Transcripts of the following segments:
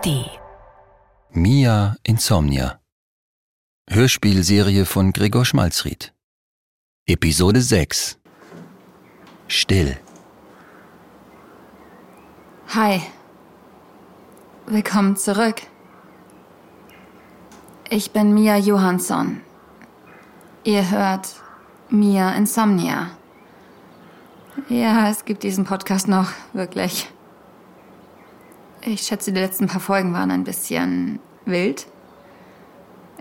ARD. Mia Insomnia. Hörspielserie von Gregor Schmalzried. Episode 6. Still. Hi. Willkommen zurück. Ich bin Mia Johansson. Ihr hört Mia Insomnia. Ja, es gibt diesen Podcast noch, wirklich. Ich schätze, die letzten paar Folgen waren ein bisschen wild.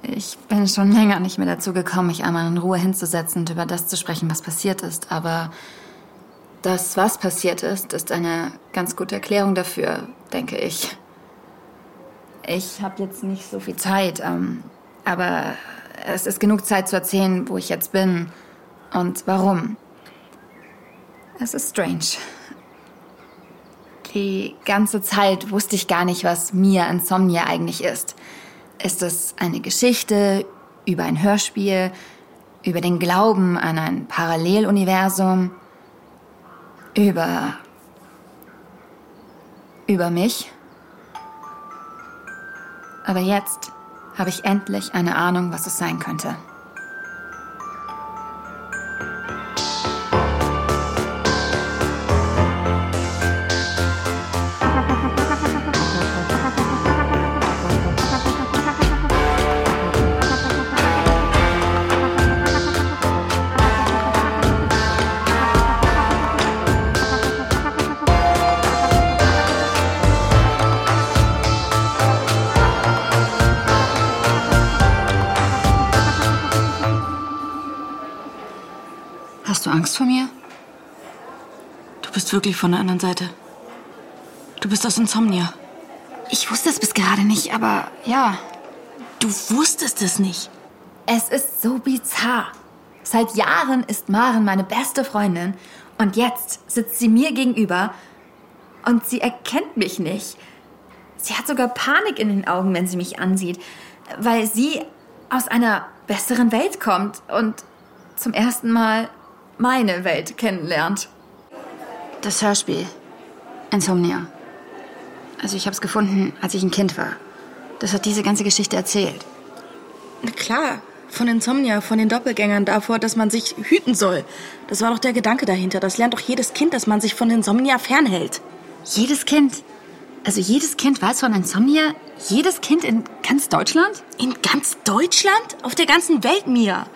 Ich bin schon länger nicht mehr dazu gekommen, mich einmal in Ruhe hinzusetzen und über das zu sprechen, was passiert ist. Aber das, was passiert ist, ist eine ganz gute Erklärung dafür, denke ich. Ich habe jetzt nicht so viel Zeit, ähm, aber es ist genug Zeit zu erzählen, wo ich jetzt bin und warum. Es ist strange. Die ganze Zeit wusste ich gar nicht, was Mia Insomnia eigentlich ist. Ist es eine Geschichte über ein Hörspiel, über den Glauben an ein Paralleluniversum, über... über mich? Aber jetzt habe ich endlich eine Ahnung, was es sein könnte. Angst vor mir? Du bist wirklich von der anderen Seite. Du bist aus Insomnia. Ich wusste es bis gerade nicht, aber ja, Du wusstest es nicht. es ist so bizarr. Seit Jahren ist Maren meine beste Freundin und jetzt sitzt sie mir gegenüber und sie erkennt mich nicht. Sie hat sogar Panik in den Augen, wenn sie mich ansieht, weil sie aus einer besseren Welt kommt und zum ersten Mal meine Welt kennenlernt. Das Hörspiel. Insomnia. Also ich habe es gefunden, als ich ein Kind war. Das hat diese ganze Geschichte erzählt. Na klar, von Insomnia, von den Doppelgängern davor, dass man sich hüten soll. Das war doch der Gedanke dahinter. Das lernt doch jedes Kind, dass man sich von Insomnia fernhält. Jedes Kind. Also jedes Kind weiß von Insomnia? Jedes Kind in ganz Deutschland? In ganz Deutschland? Auf der ganzen Welt, Mia.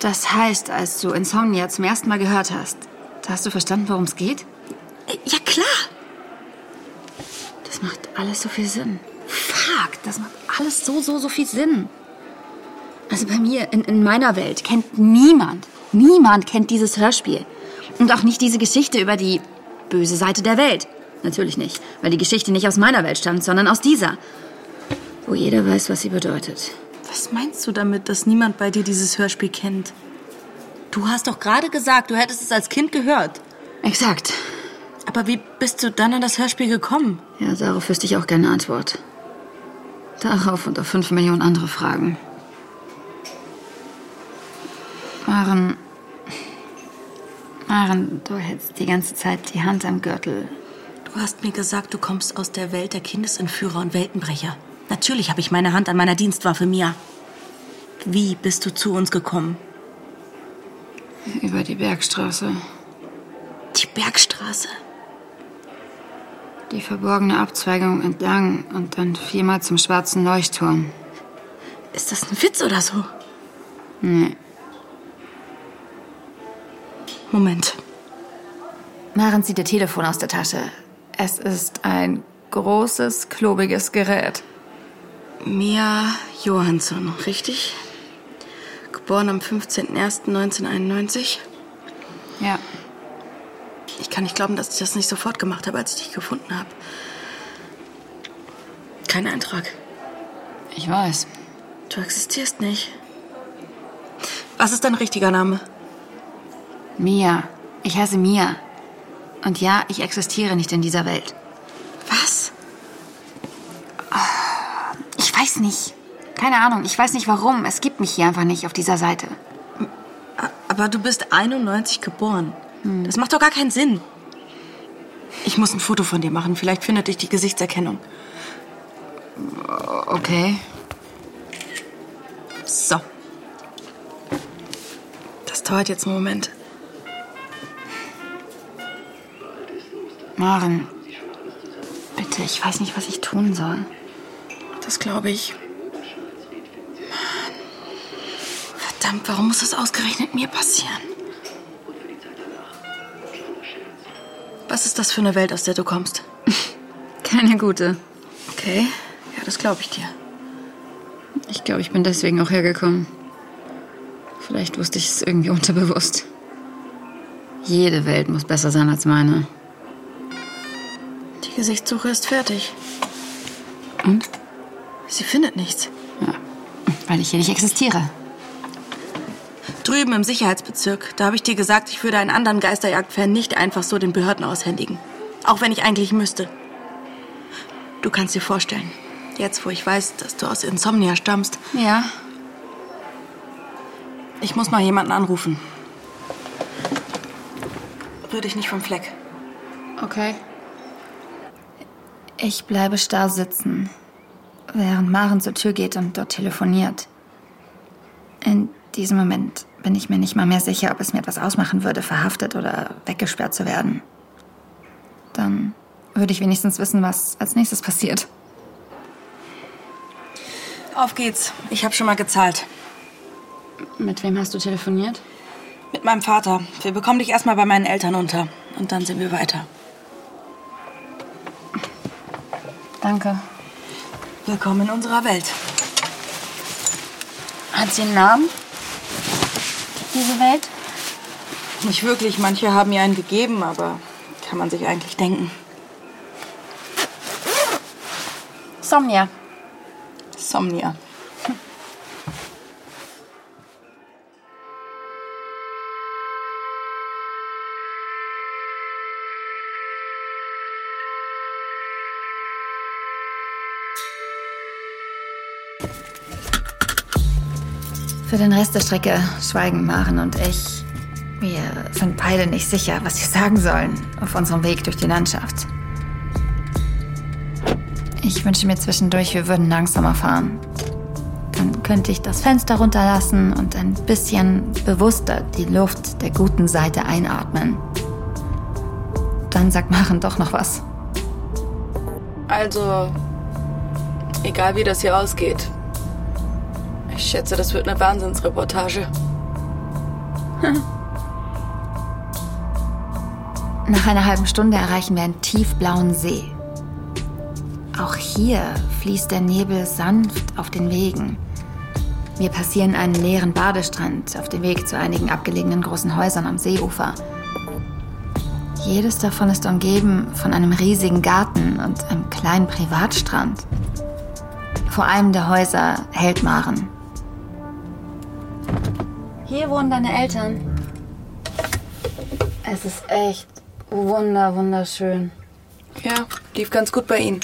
Das heißt, als du Insomnia zum ersten Mal gehört hast, hast du verstanden, worum es geht? Äh, Ja, klar. Das macht alles so viel Sinn. Fuck, das macht alles so, so, so viel Sinn. Also bei mir, in, in meiner Welt, kennt niemand, niemand kennt dieses Hörspiel. Und auch nicht diese Geschichte über die böse Seite der Welt. Natürlich nicht, weil die Geschichte nicht aus meiner Welt stammt, sondern aus dieser. Wo jeder weiß, was sie bedeutet. Was meinst du damit, dass niemand bei dir dieses Hörspiel kennt? Du hast doch gerade gesagt, du hättest es als Kind gehört. Exakt. Aber wie bist du dann an das Hörspiel gekommen? Ja, darauf wüsste ich auch gerne Antwort. Darauf und auf fünf Millionen andere Fragen. Maren. Maren, du hältst die ganze Zeit die Hand am Gürtel. Du hast mir gesagt, du kommst aus der Welt der Kindesentführer und Weltenbrecher. Natürlich habe ich meine Hand an meiner Dienstwaffe, Mia. Wie bist du zu uns gekommen? Über die Bergstraße. Die Bergstraße. Die verborgene Abzweigung entlang und dann viermal zum schwarzen Leuchtturm. Ist das ein Witz oder so? Nee. Moment. Maren zieht ihr Telefon aus der Tasche. Es ist ein großes, klobiges Gerät. Mia Johansson, richtig? Geboren am 15.01.1991. Ja. Ich kann nicht glauben, dass ich das nicht sofort gemacht habe, als ich dich gefunden habe. Kein Eintrag. Ich weiß. Du existierst nicht. Was ist dein richtiger Name? Mia. Ich heiße Mia. Und ja, ich existiere nicht in dieser Welt. Was? Ich weiß nicht. Keine Ahnung, ich weiß nicht warum. Es gibt mich hier einfach nicht auf dieser Seite. Aber du bist 91 geboren. Das macht doch gar keinen Sinn. Ich muss ein Foto von dir machen. Vielleicht findet dich die Gesichtserkennung. Okay. So. Das dauert jetzt einen Moment. Maren, bitte, ich weiß nicht, was ich tun soll. Das glaube ich. Mann. Verdammt, warum muss das ausgerechnet mir passieren? Was ist das für eine Welt, aus der du kommst? Keine gute. Okay, ja, das glaube ich dir. Ich glaube, ich bin deswegen auch hergekommen. Vielleicht wusste ich es irgendwie unterbewusst. Jede Welt muss besser sein als meine. Die Gesichtssuche ist fertig. Und? Sie findet nichts. Ja, weil ich hier nicht existiere. Drüben im Sicherheitsbezirk, da habe ich dir gesagt, ich würde einen anderen Geisterjagd-Fan nicht einfach so den Behörden aushändigen. Auch wenn ich eigentlich müsste. Du kannst dir vorstellen, jetzt wo ich weiß, dass du aus Insomnia stammst, Ja, ich muss mal jemanden anrufen. Rühr dich nicht vom Fleck. okay. Ich bleibe starr sitzen, während Maren zur Tür geht und dort telefoniert. In diesem Moment bin ich mir nicht mal mehr sicher, ob es mir etwas ausmachen würde, verhaftet oder weggesperrt zu werden. Dann würde ich wenigstens wissen, was als nächstes passiert. Auf geht's. Ich habe schon mal gezahlt. Mit wem hast du telefoniert? Mit meinem Vater. Wir bekommen dich erstmal bei meinen Eltern unter. Und dann sehen wir weiter. Danke. Willkommen in unserer Welt. Hat sie einen Namen? Diese Welt? Nicht wirklich. Manche haben ihr einen gegeben, aber kann man sich eigentlich denken. Somnia. Somnia. Für den Rest der Strecke schweigen Maren und ich. Wir sind beide nicht sicher, was wir sagen sollen auf unserem Weg durch die Landschaft. Ich wünsche mir zwischendurch, wir würden langsamer fahren. Dann könnte ich das Fenster runterlassen und ein bisschen bewusster die Luft der guten Seite einatmen. Dann sagt Maren doch noch was. Also, egal wie das hier ausgeht. Ich schätze, das wird eine Wahnsinnsreportage. Nach einer halben Stunde erreichen wir einen tiefblauen See. Auch hier fließt der Nebel sanft auf den Wegen. Wir passieren einen leeren Badestrand auf dem Weg zu einigen abgelegenen großen Häusern am Seeufer. Jedes davon ist umgeben von einem riesigen Garten und einem kleinen Privatstrand. Vor einem der Häuser hält Maren. Hier wohnen deine Eltern. Es ist echt wunder, wunderschön. Ja, lief ganz gut bei Ihnen.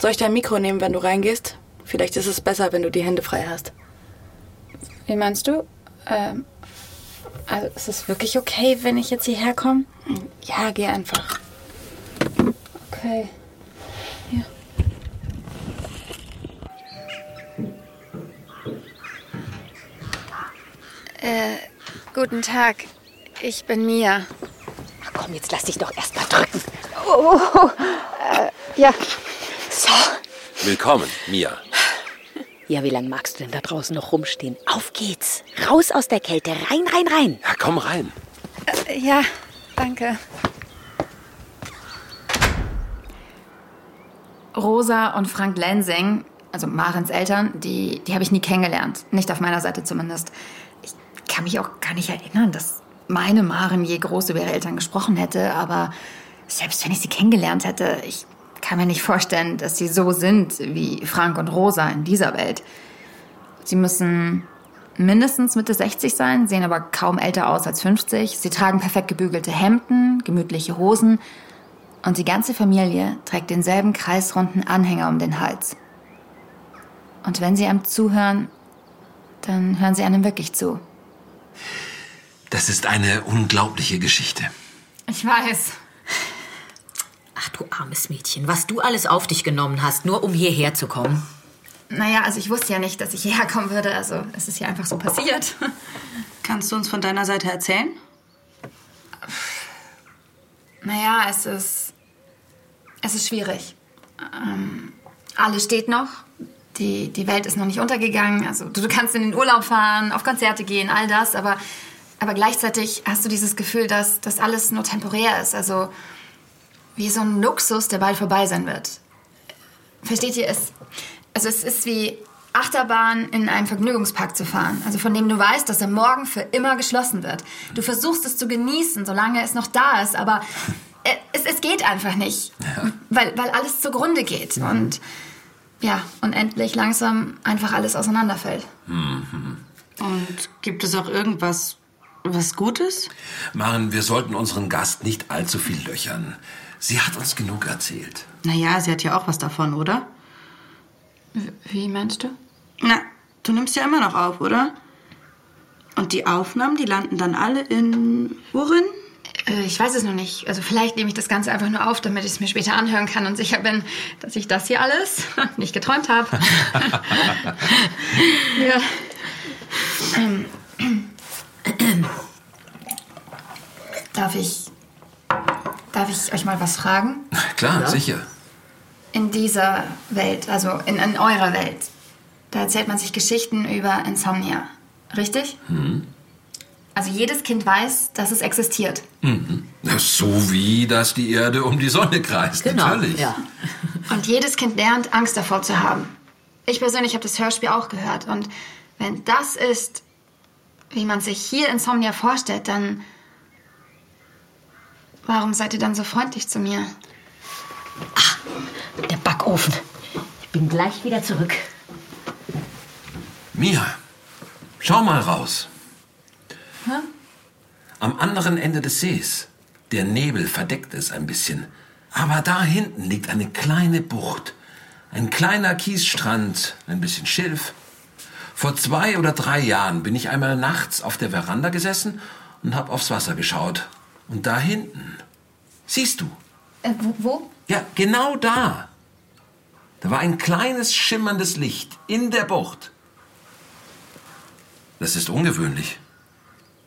Soll ich dein Mikro nehmen, wenn du reingehst? Vielleicht ist es besser, wenn du die Hände frei hast. Wie meinst du? Ähm, also ist es wirklich okay, wenn ich jetzt hierher komme? Ja, geh einfach. Okay. Äh, guten Tag. Ich bin Mia. Komm, jetzt lass dich doch erst mal drücken. Ja. So. Willkommen, Mia. Ja, wie lange magst du denn da draußen noch rumstehen? Auf geht's. Raus aus der Kälte. Rein, rein, rein. Ja, komm rein. Ja, danke. Rosa und Frank Lensing, also Marens Eltern, die, die habe ich nie kennengelernt. Nicht auf meiner Seite zumindest. Kann mich auch gar nicht erinnern, dass meine Maren je groß über ihre Eltern gesprochen hätte, aber selbst wenn ich sie kennengelernt hätte, ich kann mir nicht vorstellen, dass sie so sind wie Frank und Rosa in dieser Welt. Sie müssen mindestens Mitte 60 sein, sehen aber kaum älter aus als 50. Sie tragen perfekt gebügelte Hemden, gemütliche Hosen und die ganze Familie trägt denselben kreisrunden Anhänger um den Hals. Und wenn sie einem zuhören, dann hören sie einem wirklich zu. Das ist eine unglaubliche Geschichte. Ich weiß. du armes Mädchen, was du alles auf dich genommen hast, nur um hierher zu kommen. Naja, also ich wusste ja nicht, dass ich hierher kommen würde. Also es ist ja einfach so passiert. Kannst du uns von deiner Seite erzählen? Naja, es ist. Es ist schwierig. Ähm, alles steht noch. Die, die Welt ist noch nicht untergegangen. Also du, du kannst in den Urlaub fahren, auf Konzerte gehen, all das, aber, aber gleichzeitig hast du dieses Gefühl, dass das alles nur temporär ist. Also wie so ein Luxus, der bald vorbei sein wird. Versteht ihr es? Also es ist wie Achterbahn in einem Vergnügungspark zu fahren. Also von dem du weißt, dass er morgen für immer geschlossen wird. Du versuchst es zu genießen, solange es noch da ist, aber äh, es, es geht einfach nicht. Ja. Weil, weil alles zugrunde geht. Und ja, und endlich langsam einfach alles auseinanderfällt. Und gibt es auch irgendwas, was Gutes? Maren, wir sollten unseren Gast nicht allzu viel löchern. Sie hat uns genug erzählt. Naja, sie hat ja auch was davon, oder? Wie meinst du? Na, du nimmst ja immer noch auf, oder? Und die Aufnahmen, die landen dann alle in. worin? Äh, Ich weiß es noch nicht. Also vielleicht nehme ich das Ganze einfach nur auf, damit ich es mir später anhören kann und sicher bin, dass ich das hier alles nicht geträumt habe. ja. Darf ich. Darf ich euch mal was fragen? Klar, sicher. In dieser Welt, also in, in eurer Welt, da erzählt man sich Geschichten über Insomnia. Richtig? Also jedes Kind weiß, dass es existiert. Na, So wie, dass die Erde um die Sonne kreist, Genau. natürlich. Ja. Und jedes Kind lernt, Angst davor zu haben. Ich persönlich habe das Hörspiel auch gehört. Und wenn das ist, wie man sich hier Insomnia vorstellt, dann. Warum seid ihr dann so freundlich zu mir? Der Backofen. Ich bin gleich wieder zurück. Mia, schau mal raus. Am anderen Ende des Sees. Der Nebel verdeckt es ein bisschen. Aber da hinten liegt eine kleine Bucht. Ein kleiner Kiesstrand, ein bisschen Schilf. Vor zwei oder drei Jahren bin ich einmal nachts auf der Veranda gesessen und hab aufs Wasser geschaut. Und da hinten, siehst du, Äh, wo? wo? ja, genau da. Da war ein kleines schimmerndes Licht in der Bucht. Das ist ungewöhnlich.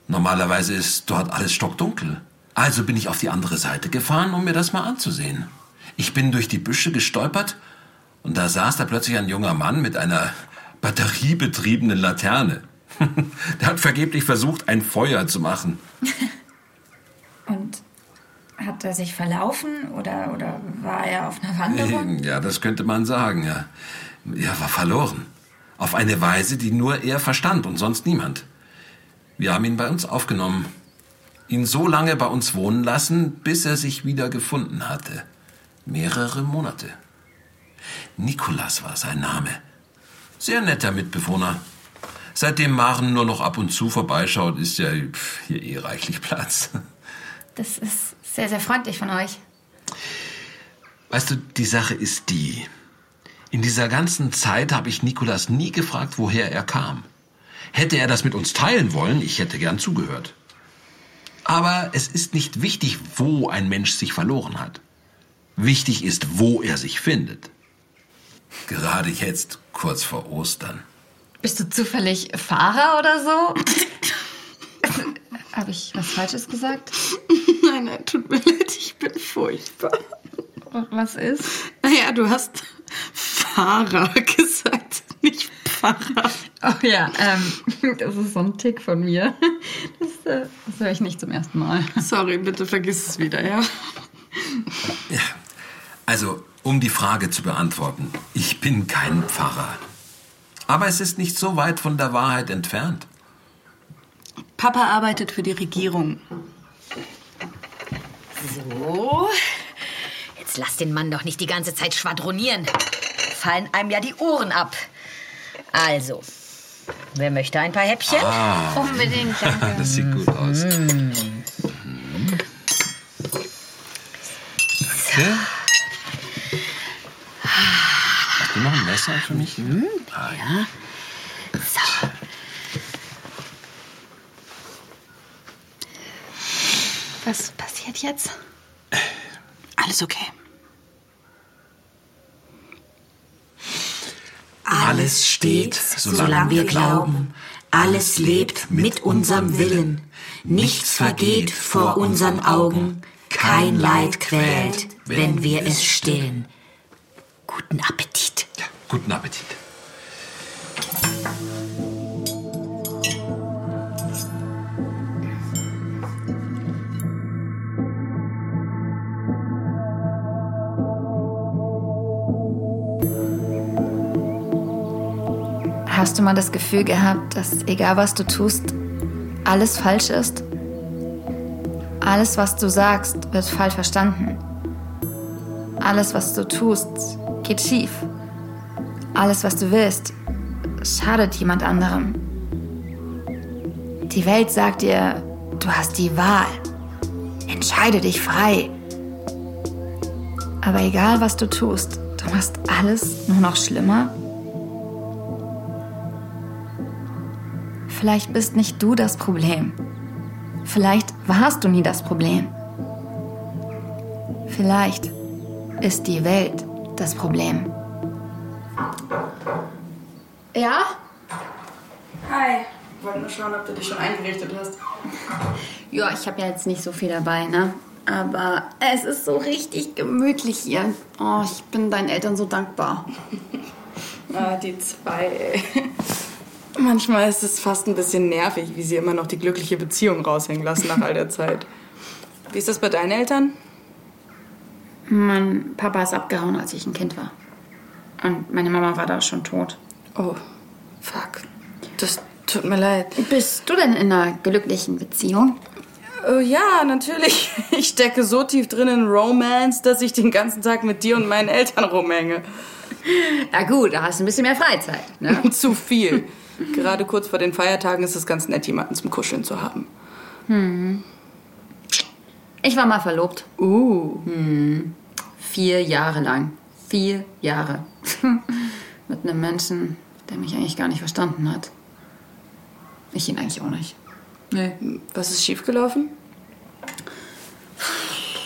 Normalerweise ist dort alles stockdunkel. Also bin ich auf die andere Seite gefahren, um mir das mal anzusehen. Ich bin durch die Büsche gestolpert und da saß da plötzlich ein junger Mann mit einer batteriebetriebenen Laterne. Der hat vergeblich versucht, ein Feuer zu machen. Und hat er sich verlaufen oder, oder war er auf einer Wanderung? Ja, das könnte man sagen, ja. Er war verloren. Auf eine Weise, die nur er verstand und sonst niemand. Wir haben ihn bei uns aufgenommen. Ihn so lange bei uns wohnen lassen, bis er sich wieder gefunden hatte. Mehrere Monate. Nikolas war sein Name. Sehr netter Mitbewohner. Seitdem Maren nur noch ab und zu vorbeischaut, ist ja hier eh reichlich Platz. Das ist sehr, sehr freundlich von euch. Weißt du, die Sache ist die. In dieser ganzen Zeit habe ich Nikolas nie gefragt, woher er kam. Hätte er das mit uns teilen wollen, ich hätte gern zugehört. Aber es ist nicht wichtig, wo ein Mensch sich verloren hat. Wichtig ist, wo er sich findet. Gerade jetzt, kurz vor Ostern. Bist du zufällig Fahrer oder so? Habe ich was Falsches gesagt? Nein, nein, tut mir leid, ich bin furchtbar. Was ist? Naja, du hast Fahrer gesagt, nicht Pfarrer. Oh ja, ähm, das ist so ein Tick von mir. Das, äh, das höre ich nicht zum ersten Mal. Sorry, bitte vergiss es wieder, ja? Also, um die Frage zu beantworten, ich bin kein Pfarrer. Aber es ist nicht so weit von der Wahrheit entfernt. Papa arbeitet für die Regierung. So. Jetzt lass den Mann doch nicht die ganze Zeit schwadronieren. Fallen einem ja die Ohren ab. Also, wer möchte ein paar Häppchen? Unbedingt, danke. Das sieht gut aus. Mm. Danke. Zeit für mich. Mhm. Ja. So. Was passiert jetzt? Alles okay. Alles steht, solange wir glauben. Alles lebt mit unserem Willen. Nichts vergeht vor unseren Augen. Kein Leid quält, wenn wir es stillen. Guten Appetit. Guten Appetit. Hast du mal das Gefühl gehabt, dass egal was du tust, alles falsch ist? Alles, was du sagst, wird falsch verstanden. Alles, was du tust, geht schief. Alles, was du willst, schadet jemand anderem. Die Welt sagt dir, du hast die Wahl. Entscheide dich frei. Aber egal, was du tust, du machst alles nur noch schlimmer. Vielleicht bist nicht du das Problem. Vielleicht warst du nie das Problem. Vielleicht ist die Welt das Problem. Ja? Hi. Wollte nur schauen, ob du dich schon eingerichtet hast. Ja, ich habe ja jetzt nicht so viel dabei, ne? Aber es ist so richtig gemütlich hier. Oh, ich bin deinen Eltern so dankbar. Ah, die zwei, ey. Manchmal ist es fast ein bisschen nervig, wie sie immer noch die glückliche Beziehung raushängen lassen nach all der Zeit. Wie ist das bei deinen Eltern? Mein Papa ist abgehauen, als ich ein Kind war. Und meine Mama war da schon tot. Oh, fuck. Das tut mir leid. Bist du denn in einer glücklichen Beziehung? Oh ja, natürlich. Ich stecke so tief drin in Romance, dass ich den ganzen Tag mit dir und meinen Eltern rumhänge. Ja gut, da hast du ein bisschen mehr Freizeit, ne? Zu viel. Gerade kurz vor den Feiertagen ist es ganz nett, jemanden zum Kuscheln zu haben. Ich war mal verlobt. Uh. Vier Jahre lang. Vier Jahre. Mit einem Menschen, der mich eigentlich gar nicht verstanden hat. Ich ihn eigentlich auch nicht. Nee. Was ist schiefgelaufen?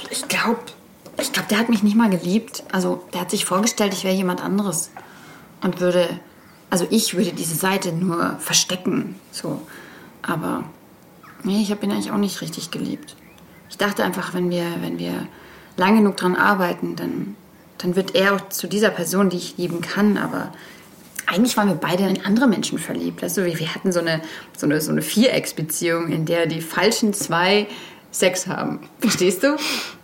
Ich glaube, ich glaube, der hat mich nicht mal geliebt. Also, der hat sich vorgestellt, ich wäre jemand anderes. Und würde, also ich würde diese Seite nur verstecken. So. Aber, nee, ich habe ihn eigentlich auch nicht richtig geliebt. Ich dachte einfach, wenn wir, wenn wir lang genug dran arbeiten, dann, dann wird er auch zu dieser Person, die ich lieben kann. Aber eigentlich waren wir beide in andere Menschen verliebt. Du, wir, wir hatten so eine, so eine, so eine Vierecksbeziehung, in der die falschen zwei Sex haben. Verstehst du?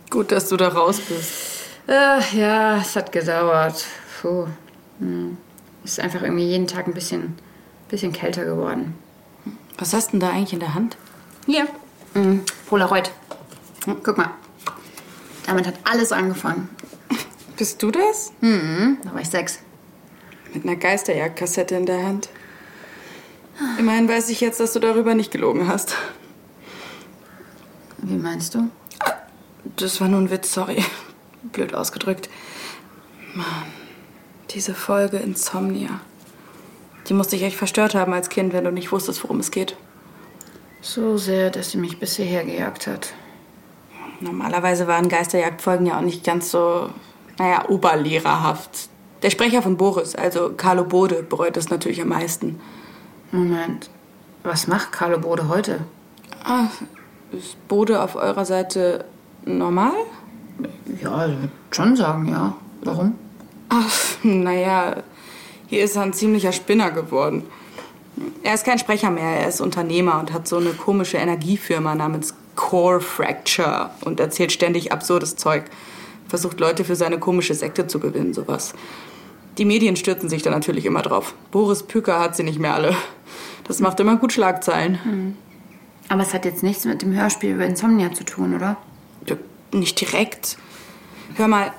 Gut, dass du da raus bist. Äh, ja, es hat gedauert. Puh. Hm. Ist einfach irgendwie jeden Tag ein bisschen, bisschen kälter geworden. Was hast denn da eigentlich in der Hand? Hier. Mhm. Polaroid. Hm, Guck mal. Damit hat alles angefangen. Bist du das? Da war ich sechs. Mit einer Geisterjagdkassette in der Hand. Immerhin weiß ich jetzt, dass du darüber nicht gelogen hast. Wie meinst du? Das war nur ein Witz, sorry. Blöd ausgedrückt. Mann, diese Folge Insomnia. Die musste ich echt verstört haben als Kind, wenn du nicht wusstest, worum es geht. So sehr, dass sie mich bis hierher gejagt hat. Normalerweise waren Geisterjagdfolgen ja auch nicht ganz so, naja, oberlehrerhaft. Der Sprecher von Boris, also Carlo Bode, bereut es natürlich am meisten. Moment. Was macht Carlo Bode heute? Ah, ist Bode auf eurer Seite normal? Ja, ich würde schon sagen, ja. Warum? Ach, naja, hier ist er ein ziemlicher Spinner geworden. Er ist kein Sprecher mehr, er ist Unternehmer und hat so eine komische Energiefirma namens Core Fracture und erzählt ständig absurdes Zeug. Versucht Leute für seine komische Sekte zu gewinnen, sowas. Die Medien stürzen sich da natürlich immer drauf. Boris Püker hat sie nicht mehr alle. Das macht immer gut Schlagzeilen. Aber es hat jetzt nichts mit dem Hörspiel über Insomnia zu tun, oder? Ja, Nicht direkt. Hör mal,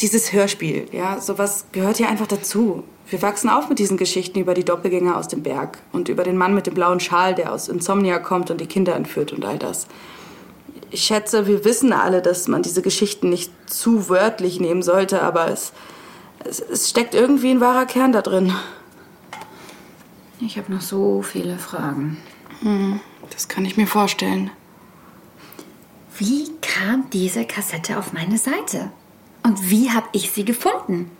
dieses Hörspiel, ja, sowas gehört ja einfach dazu. Wir wachsen auf mit diesen Geschichten über die Doppelgänger aus dem Berg und über den Mann mit dem blauen Schal, der aus Insomnia kommt und die Kinder entführt und all das. Ich schätze, wir wissen alle, dass man diese Geschichten nicht zu wörtlich nehmen sollte, aber es, es, es steckt irgendwie ein wahrer Kern da drin. Ich habe noch so viele Fragen. Das kann ich mir vorstellen. Wie kam diese Kassette auf meine Seite? Und wie habe ich sie gefunden?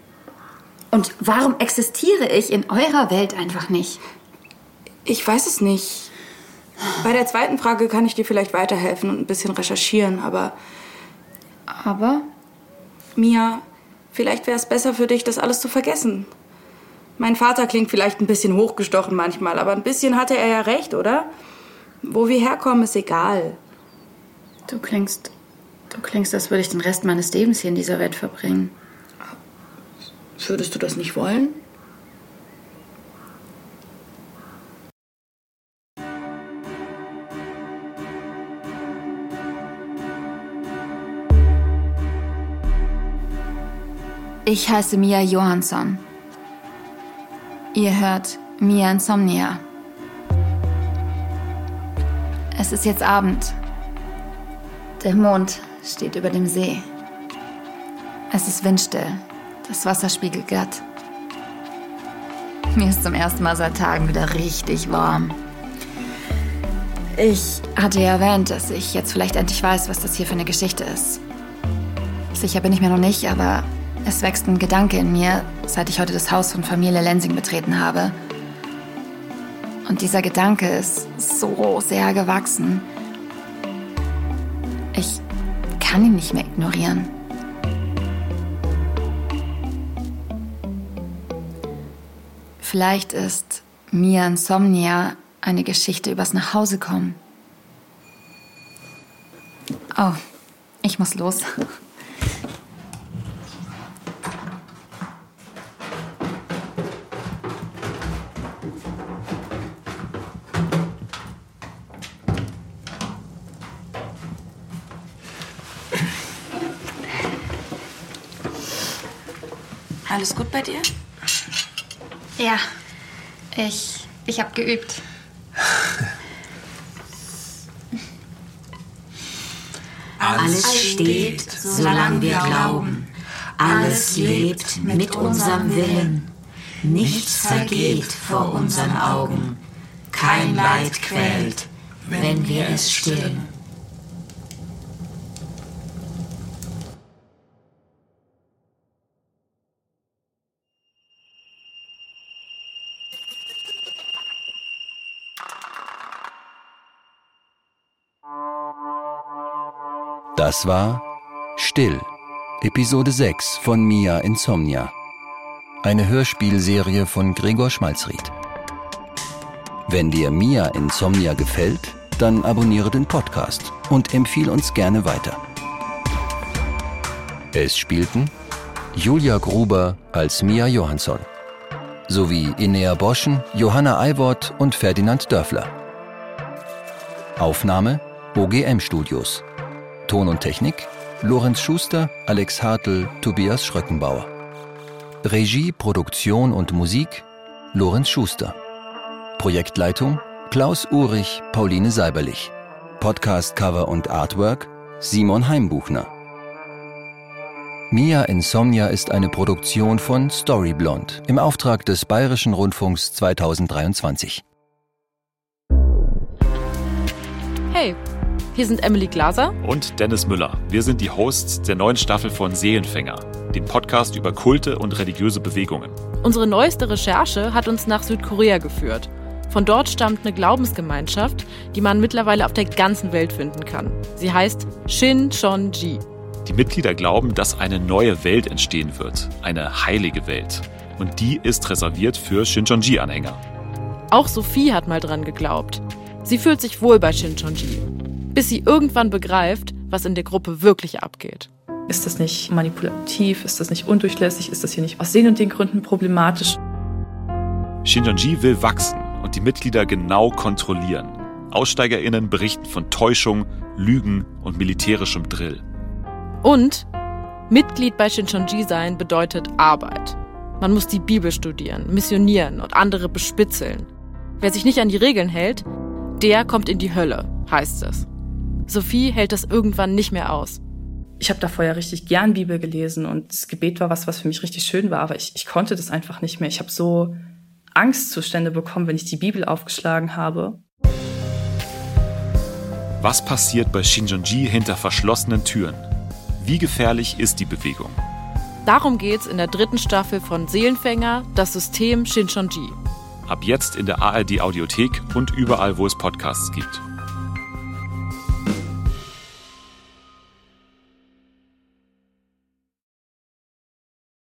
Und warum existiere ich in eurer Welt einfach nicht? Ich weiß es nicht. Bei der zweiten Frage kann ich dir vielleicht weiterhelfen und ein bisschen recherchieren, aber. Aber? Mia, vielleicht wäre es besser für dich, das alles zu vergessen. Mein Vater klingt vielleicht ein bisschen hochgestochen manchmal, aber ein bisschen hatte er ja recht, oder? Wo wir herkommen, ist egal. Du klingst. Du klingst, als würde ich den Rest meines Lebens hier in dieser Welt verbringen. Würdest du das nicht wollen? Ich heiße Mia Johansson. Ihr hört Mia Insomnia. Es ist jetzt Abend. Der Mond steht über dem See. Es ist windstill. Das Wasser spiegelt glatt. Mir ist zum ersten Mal seit Tagen wieder richtig warm. Ich hatte ja erwähnt, dass ich jetzt vielleicht endlich weiß, was das hier für eine Geschichte ist. Sicher bin ich mir noch nicht, aber es wächst ein Gedanke in mir, seit ich heute das Haus von Familie Lensing betreten habe. Und dieser Gedanke ist so sehr gewachsen. Ich kann ihn nicht mehr ignorieren. Vielleicht ist Mia Insomnia eine Geschichte übers Nachhausekommen. Oh, ich muss los. Alles gut bei dir? Ja, ich, ich habe geübt. Alles steht, solange wir glauben. Alles lebt mit unserem Willen. Nichts vergeht vor unseren Augen. Kein Leid quält, wenn wir es stillen. Das war Still, Episode 6 von Mia Insomnia. Eine Hörspielserie von Gregor Schmalzried. Wenn dir Mia Insomnia gefällt, dann abonniere den Podcast und empfiehl uns gerne weiter. Es spielten Julia Gruber als Mia Johansson sowie Inea Boschen, Johanna Eiwort und Ferdinand Dörfler. Aufnahme OGM Studios. Ton und Technik Lorenz Schuster, Alex Hartl, Tobias Schröckenbauer. Regie, Produktion und Musik Lorenz Schuster. Projektleitung Klaus Urich, Pauline Seiberlich. Podcast Cover und Artwork Simon Heimbuchner. Mia Insomnia ist eine Produktion von Storyblond im Auftrag des Bayerischen Rundfunks 2023. Hey, hier sind Emily Glaser und Dennis Müller. Wir sind die Hosts der neuen Staffel von Seelenfänger, dem Podcast über Kulte und religiöse Bewegungen. Unsere neueste Recherche hat uns nach Südkorea geführt. Von dort stammt eine Glaubensgemeinschaft, die man mittlerweile auf der ganzen Welt finden kann. Sie heißt Shincheonji. Die Mitglieder glauben, dass eine neue Welt entstehen wird, eine heilige Welt. Und die ist reserviert für Shincheonji-Anhänger. Auch Sophie hat mal dran geglaubt. Sie fühlt sich wohl bei Shincheonji bis sie irgendwann begreift, was in der Gruppe wirklich abgeht. Ist das nicht manipulativ? Ist das nicht undurchlässig? Ist das hier nicht aus den und den Gründen problematisch? Shinjonji will wachsen und die Mitglieder genau kontrollieren. AussteigerInnen berichten von Täuschung, Lügen und militärischem Drill. Und Mitglied bei Shincheonji sein bedeutet Arbeit. Man muss die Bibel studieren, missionieren und andere bespitzeln. Wer sich nicht an die Regeln hält, der kommt in die Hölle, heißt es. Sophie hält das irgendwann nicht mehr aus. Ich habe davor ja richtig gern Bibel gelesen und das Gebet war was, was für mich richtig schön war, aber ich, ich konnte das einfach nicht mehr. Ich habe so Angstzustände bekommen, wenn ich die Bibel aufgeschlagen habe. Was passiert bei Shinjonji hinter verschlossenen Türen? Wie gefährlich ist die Bewegung? Darum geht's in der dritten Staffel von Seelenfänger, das System Shinchonji. Ab jetzt in der ARD Audiothek und überall, wo es Podcasts gibt.